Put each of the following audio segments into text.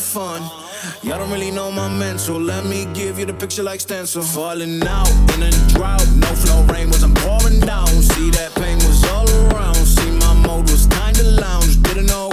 fun. Y'all don't really know my mental. Let me give you the picture like stencil. Falling out in a drought. No flow rain wasn't pouring down. See that pain was all around. See my mode was kinda lounge. Didn't know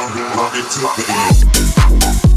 Throw to the up.